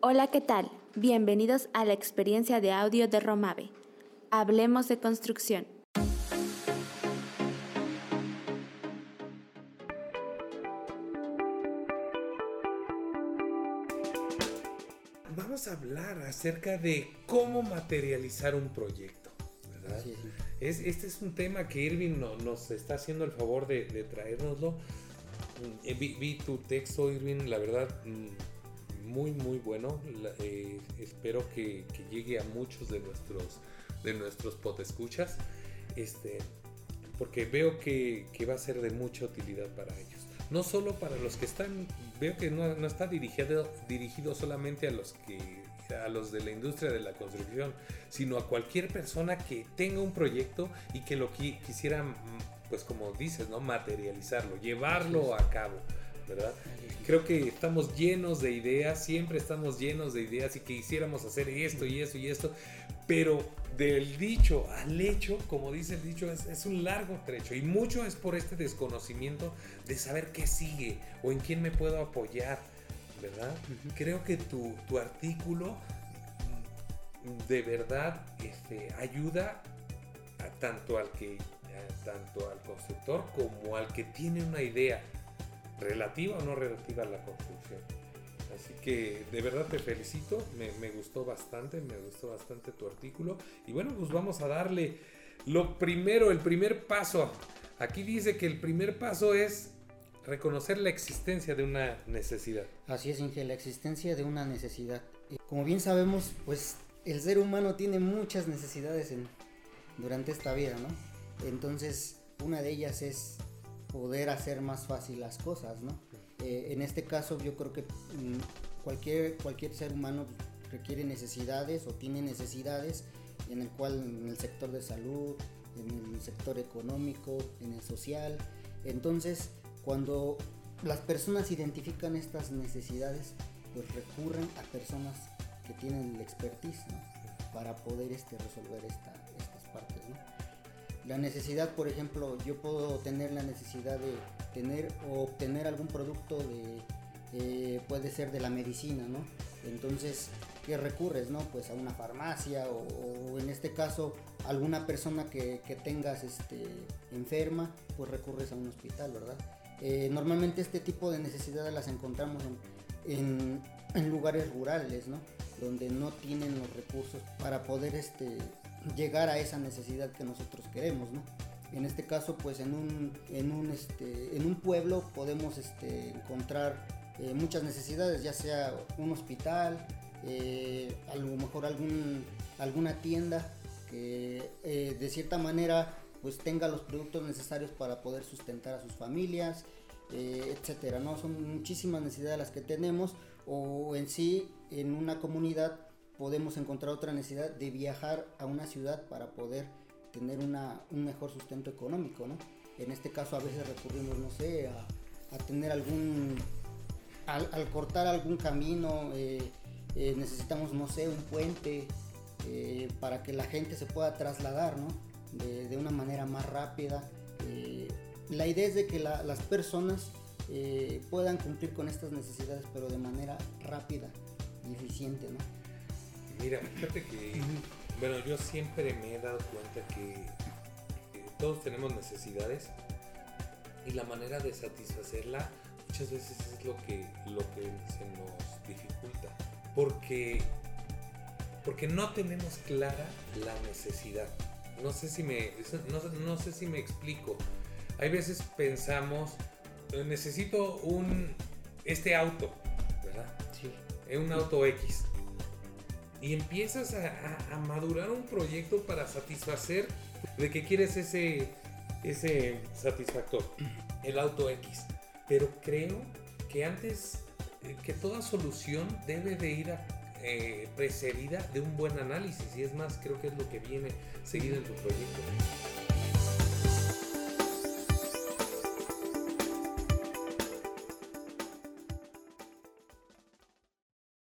Hola, ¿qué tal? Bienvenidos a la experiencia de audio de Romave. Hablemos de construcción. Vamos a hablar acerca de cómo materializar un proyecto. ¿verdad? Sí, sí. Es, este es un tema que Irving no- nos está haciendo el favor de, de traérnoslo. Mm, eh, Vi, vi tu texto, Irving, la verdad, mm, muy, muy bueno. Eh, espero que, que llegue a muchos de nuestros, de nuestros potescuchas, este, porque veo que, que va a ser de mucha utilidad para ellos. No solo para los que están, veo que no, no está dirigido, dirigido solamente a los que a los de la industria de la construcción, sino a cualquier persona que tenga un proyecto y que lo qui- quisiera, mm, pues como dices, ¿no? Materializarlo, llevarlo a cabo, ¿verdad? Creo que estamos llenos de ideas, siempre estamos llenos de ideas y que quisiéramos hacer esto y esto y esto, pero del dicho al hecho, como dice el dicho, es, es un largo trecho y mucho es por este desconocimiento de saber qué sigue o en quién me puedo apoyar, ¿verdad? Creo que tu, tu artículo de verdad este, ayuda a tanto al que a tanto al constructor como al que tiene una idea relativa o no relativa a la construcción. Así que de verdad te felicito, me, gustó bastante, me gustó bastante tu artículo. Y bueno, pues vamos a darle lo primero, el primer paso. Aquí dice que el primer paso es reconocer la existencia de una necesidad. Así es, Inge, la existencia de una necesidad. Como bien sabemos, pues el ser humano tiene muchas necesidades durante esta vida, ¿no? Entonces, una de ellas es poder hacer más fácil las cosas, ¿no? Eh, en este caso, yo creo que mm, cualquier, cualquier ser humano requiere necesidades o tiene necesidades en el cual en el sector de salud, en el sector económico, en el social. Entonces, cuando las personas identifican estas necesidades, pues recurren a personas que tienen el expertise, ¿no? Para poder este, resolver esta-. La necesidad, por ejemplo, yo puedo tener la necesidad de tener o obtener algún producto eh, puede ser de la medicina, ¿no? Entonces, ¿qué recurres, no? Pues a una farmacia o, en este caso alguna persona que, tengas este, enferma, pues recurres a un hospital, ¿verdad? Eh, normalmente este tipo de necesidades las encontramos en, en- en lugares rurales, ¿no? Donde no tienen los recursos para poder este, llegar a esa necesidad que nosotros queremos, ¿no? En este caso, pues en un, en un, este, en un pueblo podemos este, encontrar eh, muchas necesidades, ya sea un hospital, eh, a lo mejor algún, alguna tienda que eh, de cierta manera pues tenga los productos necesarios para poder sustentar a sus familias, eh, etcétera, ¿no? Son muchísimas necesidades las que tenemos o en sí en una comunidad podemos encontrar otra necesidad de viajar a una ciudad para poder tener una, un mejor sustento económico, ¿no? En este caso a veces recurrimos, no sé, a, a tener algún, al, cortar algún camino, eh, eh, necesitamos, no sé, un puente eh, para que la gente se pueda trasladar, ¿no? De, una manera más rápida. La idea es de que la- las personas puedan cumplir con estas necesidades, pero de manera rápida y eficiente, ¿no? Mira, fíjate que, bueno, yo siempre me he dado cuenta que eh, todos tenemos necesidades y la manera de satisfacerla muchas veces es lo que, lo que se nos dificulta. Porque, porque no tenemos clara la necesidad. No sé si me, no, no sé si me explico. Hay veces pensamos, eh, necesito un, este auto, ¿verdad? Sí. Es un auto X. Y empiezas a, a- a madurar un proyecto para satisfacer de que quieres ese, ese satisfactor, el auto X. Pero creo que antes, eh, que toda solución debe de ir a- eh, precedida de un buen análisis. Y es más, creo que es lo que viene seguido en tu proyecto.